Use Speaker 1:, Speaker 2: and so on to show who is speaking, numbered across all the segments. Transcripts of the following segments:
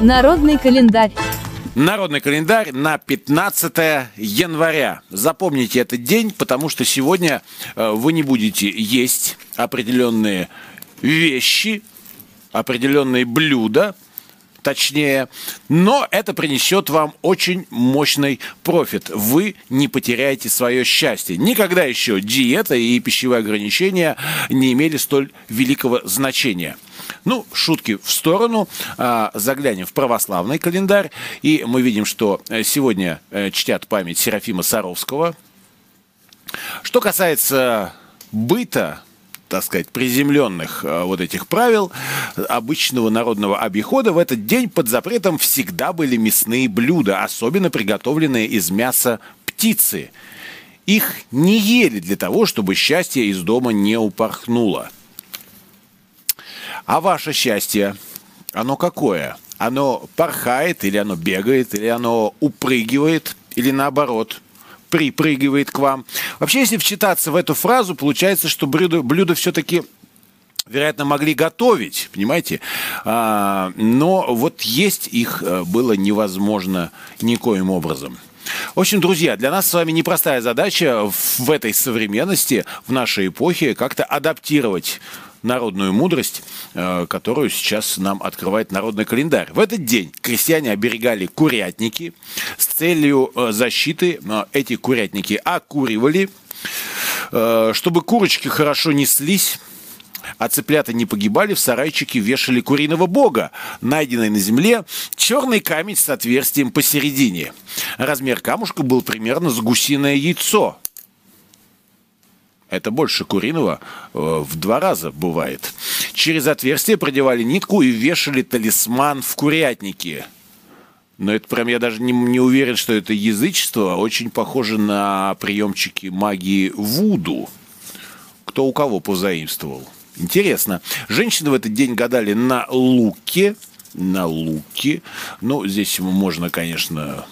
Speaker 1: Народный календарь.
Speaker 2: Народный календарь на 15 января. Запомните этот день, потому что сегодня э, вы не будете есть определенные вещи, определенные блюда, точнее, но это принесет вам очень мощный профит. Вы не потеряете свое счастье. Никогда еще диета и пищевые ограничения не имели столь великого значения. Ну, шутки в сторону. А, заглянем в православный календарь. И мы видим, что э, сегодня э, чтят память Серафима Саровского. Что касается быта, так сказать, приземленных э, вот этих правил обычного народного обихода, в этот день под запретом всегда были мясные блюда, особенно приготовленные из мяса птицы. Их не ели для того, чтобы счастье из дома не упорхнуло. А ваше счастье, оно какое? Оно порхает, или оно бегает, или оно упрыгивает, или наоборот припрыгивает к вам. Вообще, если вчитаться в эту фразу, получается, что блюдо, блюдо все-таки вероятно, могли готовить, понимаете? А, но вот есть их э, было невозможно никоим образом. В общем, друзья, для нас с вами непростая задача в этой современности, в нашей эпохе, как-то адаптировать народную мудрость, э, которую сейчас нам открывает народный календарь. В этот день крестьяне оберегали курятники с целью э, защиты. Э, эти курятники окуривали, чтобы курочки хорошо неслись, а цыплята не погибали, в сарайчике вешали куриного бога, найденный на земле черный камень с отверстием посередине. Размер камушка был примерно с гусиное яйцо. Это больше куриного э, в два раза бывает. Через отверстие продевали нитку и вешали талисман в курятнике. Но это прям я даже не, не уверен, что это язычество. Очень похоже на приемчики магии Вуду. Кто у кого позаимствовал. Интересно. Женщины в этот день гадали на луке. На луке. Ну, здесь можно, конечно,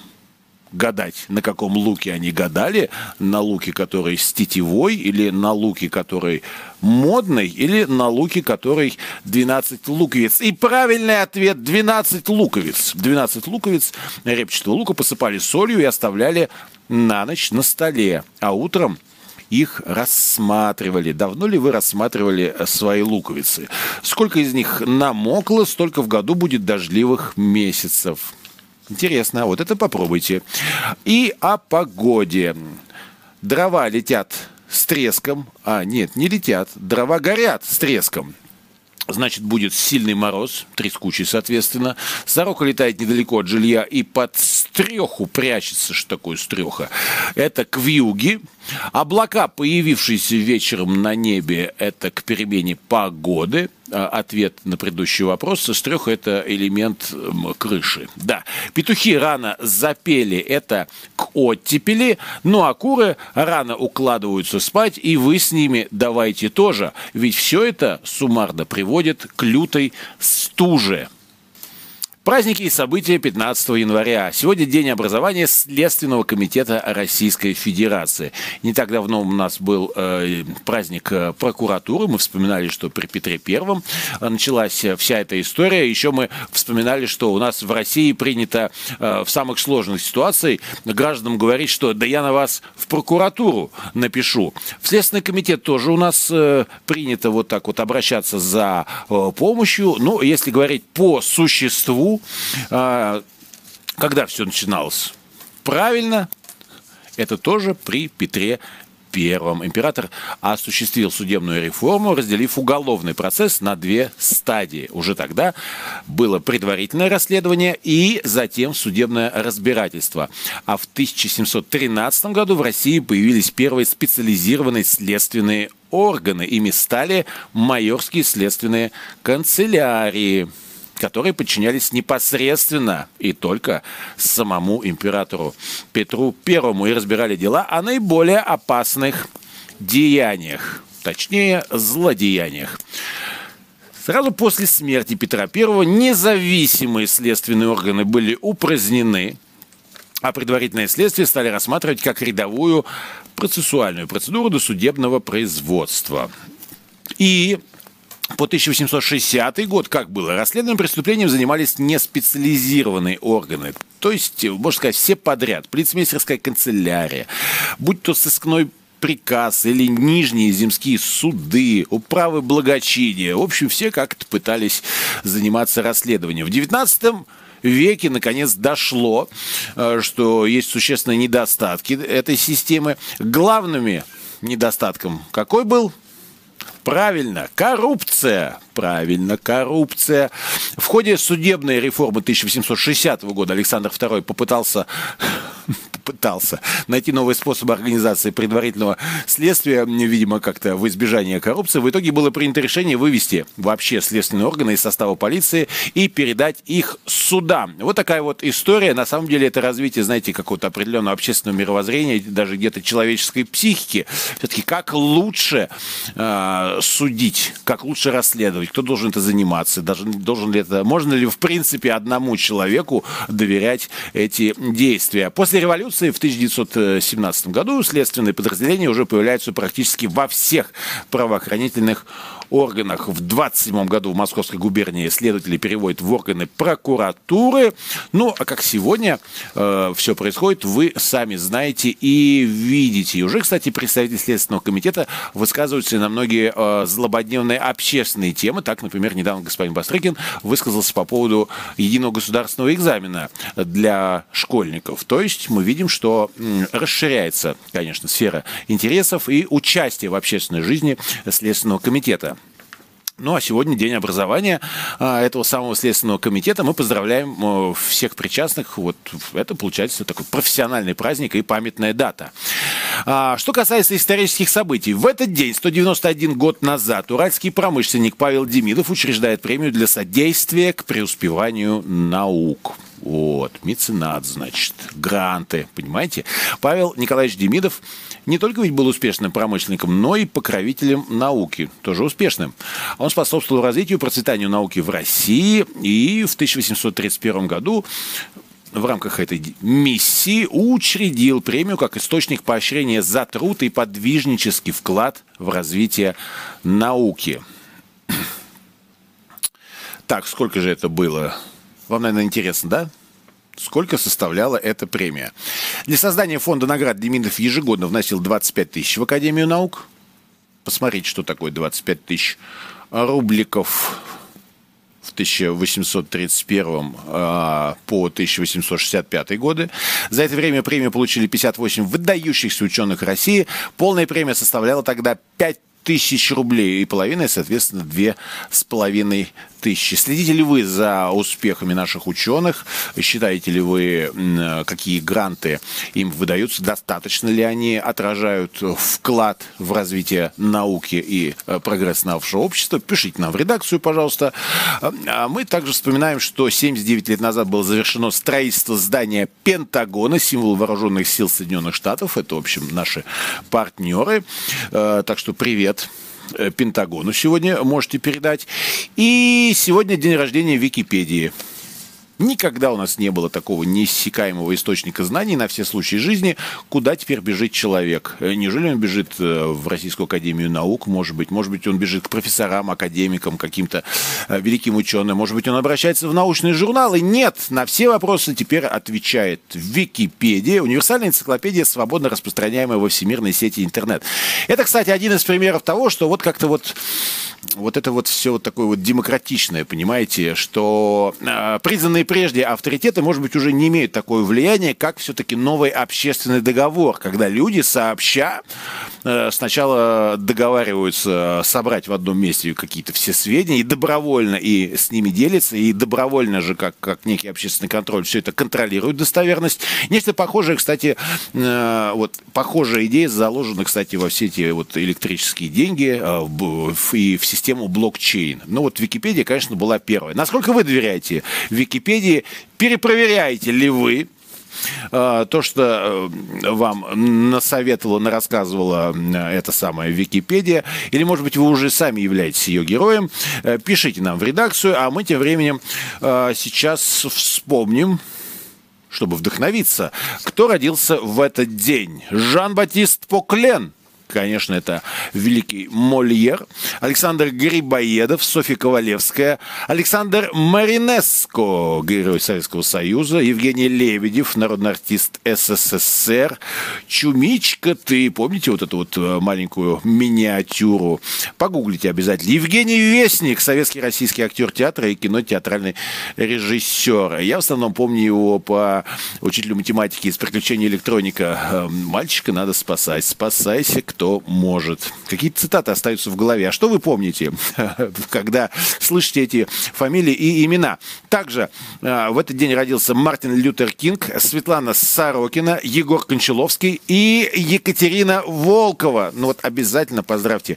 Speaker 2: гадать, на каком луке они гадали, на луке, который с тетивой, или на луке, который модный, или на луке, который 12 луковиц. И правильный ответ 12 луковиц. 12 луковиц репчатого лука посыпали солью и оставляли на ночь на столе. А утром их рассматривали. Давно ли вы рассматривали свои луковицы? Сколько из них намокло, столько в году будет дождливых месяцев. Интересно, вот это попробуйте. И о погоде. Дрова летят с треском. А, нет, не летят. Дрова горят с треском. Значит, будет сильный мороз, трескучий, соответственно. Сорока летает недалеко от жилья и под стреху прячется, что такое стреха. Это к вьюге. Облака, появившиеся вечером на небе, это к перемене погоды. А, ответ на предыдущий вопрос. Сестреха – это элемент крыши. Да. Петухи рано запели – это к оттепели. Ну а куры рано укладываются спать, и вы с ними давайте тоже. Ведь все это суммарно приводит к лютой стуже. Праздники и события 15 января. Сегодня день образования Следственного комитета Российской Федерации. Не так давно у нас был э, праздник э, прокуратуры. Мы вспоминали, что при Петре Первом началась вся эта история. Еще мы вспоминали, что у нас в России принято э, в самых сложных ситуациях гражданам говорить, что да я на вас в прокуратуру напишу. В Следственный комитет тоже у нас э, принято вот так вот обращаться за э, помощью. Ну, если говорить по существу, а, когда все начиналось? Правильно, это тоже при Петре Первом. Император осуществил судебную реформу, разделив уголовный процесс на две стадии. Уже тогда было предварительное расследование и затем судебное разбирательство. А в 1713 году в России появились первые специализированные следственные органы. Ими стали майорские следственные канцелярии которые подчинялись непосредственно и только самому императору Петру Первому и разбирали дела о наиболее опасных деяниях, точнее злодеяниях. Сразу после смерти Петра I независимые следственные органы были упразднены, а предварительное следствие стали рассматривать как рядовую процессуальную процедуру досудебного производства. И по 1860 год, как было, расследованием преступлением занимались неспециализированные органы. То есть, можно сказать, все подряд. Полицмейстерская канцелярия, будь то сыскной приказ или нижние земские суды, управы благочиния. В общем, все как-то пытались заниматься расследованием. В 19 веке наконец дошло, э, что есть существенные недостатки этой системы. Главными недостатком какой был? Правильно, коррупция. Правильно, коррупция. В ходе судебной реформы 1860 года Александр II попытался пытался найти новые способы организации предварительного следствия, видимо, как-то в избежание коррупции. В итоге было принято решение вывести вообще следственные органы из состава полиции и передать их судам. Вот такая вот история. На самом деле это развитие, знаете, какого-то определенного общественного мировоззрения, даже где-то человеческой психики. Все-таки как лучше э, судить, как лучше расследовать, кто должен это заниматься, даже должен ли это, можно ли в принципе одному человеку доверять эти действия. После революции революции в 1917 году следственные подразделения уже появляются практически во всех правоохранительных органах. В 27 году в Московской губернии следователи переводят в органы прокуратуры. Ну, а как сегодня э, все происходит, вы сами знаете и видите. И уже, кстати, представители Следственного комитета высказываются на многие э, злободневные общественные темы. Так, например, недавно господин Бастрыкин высказался по поводу единого государственного экзамена для школьников. То есть мы видим, что м, расширяется, конечно, сфера интересов и участия в общественной жизни Следственного комитета. Ну а сегодня день образования а, этого самого Следственного комитета. Мы поздравляем всех причастных. Вот это получается такой профессиональный праздник и памятная дата. А, что касается исторических событий. В этот день, 191 год назад, уральский промышленник Павел Демидов учреждает премию для содействия к преуспеванию наук. Вот, меценат, значит, гранты, понимаете? Павел Николаевич Демидов не только ведь был успешным промышленником, но и покровителем науки, тоже успешным. Он способствовал развитию и процветанию науки в России, и в 1831 году в рамках этой миссии учредил премию как источник поощрения за труд и подвижнический вклад в развитие науки. Так, сколько же это было? Вам, наверное, интересно, да? Сколько составляла эта премия? Для создания фонда наград Демидов ежегодно вносил 25 тысяч в Академию наук. Посмотрите, что такое 25 тысяч рубликов в 1831 а, по 1865 годы. За это время премию получили 58 выдающихся ученых России. Полная премия составляла тогда 5 тысяч рублей и половиной, соответственно, две с половиной тысячи. Следите ли вы за успехами наших ученых? Считаете ли вы, какие гранты им выдаются? Достаточно ли они отражают вклад в развитие науки и э, прогресс нашего общества? Пишите нам в редакцию, пожалуйста. А мы также вспоминаем, что 79 лет назад было завершено строительство здания Пентагона, символ вооруженных сил Соединенных Штатов. Это, в общем, наши партнеры. Э, так что привет Э, Пентагону сегодня можете передать. И сегодня день рождения Википедии. Никогда у нас не было такого неиссякаемого источника знаний на все случаи жизни, куда теперь бежит человек. Э, неужели он бежит э, в Российскую Академию Наук, может быть? Может быть, он бежит к профессорам, академикам, каким-то э, великим ученым? Может быть, он обращается в научные журналы? Нет! На все вопросы теперь отвечает Википедия, универсальная энциклопедия, свободно распространяемая во всемирной сети интернет. Это, кстати, один из примеров того, что вот как-то вот вот это вот все вот такое вот демократичное, понимаете, что э, признанные прежде авторитеты, может быть, уже не имеют такое влияние, как все-таки новый общественный договор, когда люди сообща э, сначала договариваются собрать в одном месте какие-то все сведения и добровольно и с ними делятся, и добровольно же, как, как некий общественный контроль, все это контролирует достоверность. Нечто похожее, кстати, э, вот похожая идея заложена, кстати, во все эти вот электрические деньги э, и в систему блокчейн. Ну вот Википедия, конечно, была первой. Насколько вы доверяете Википедии? Перепроверяете ли вы а, то, что э, вам насоветовала, нарассказывала э, эта самая Википедия, или, может быть, вы уже сами являетесь ее героем, э, пишите нам в редакцию, а мы тем временем сейчас вспомним, чтобы вдохновиться, кто родился в этот день. Жан-Батист Поклен – конечно, это великий Мольер, Александр Грибоедов, Софья Ковалевская, Александр Маринеско, герой Советского Союза, Евгений Лебедев, народный артист СССР, Чумичка, ты помните вот эту вот э, маленькую миниатюру? Погуглите обязательно. Евгений Вестник, советский российский актер театра и кино, театральный режиссер. Я в основном помню его по учителю математики из «Приключений электроника». Э, Мальчика надо спасать. Спасайся, кто может. Какие-то цитаты остаются в голове. А что вы помните, когда слышите эти фамилии и имена? Также э, в этот день родился Мартин Лютер Кинг, Светлана Сорокина, Егор Кончаловский и Екатерина Волкова. Ну вот обязательно поздравьте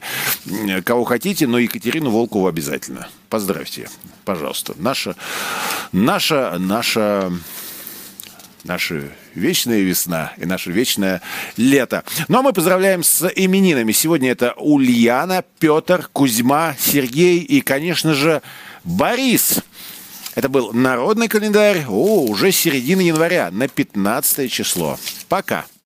Speaker 2: кого хотите, но Екатерину Волкову обязательно. Поздравьте, пожалуйста. Наша, наша, наша наша вечная весна и наше вечное лето. Ну а мы поздравляем с именинами. Сегодня это Ульяна, Петр, Кузьма, Сергей и, конечно же, Борис. Это был народный календарь. О, уже середина января на 15 число. Пока.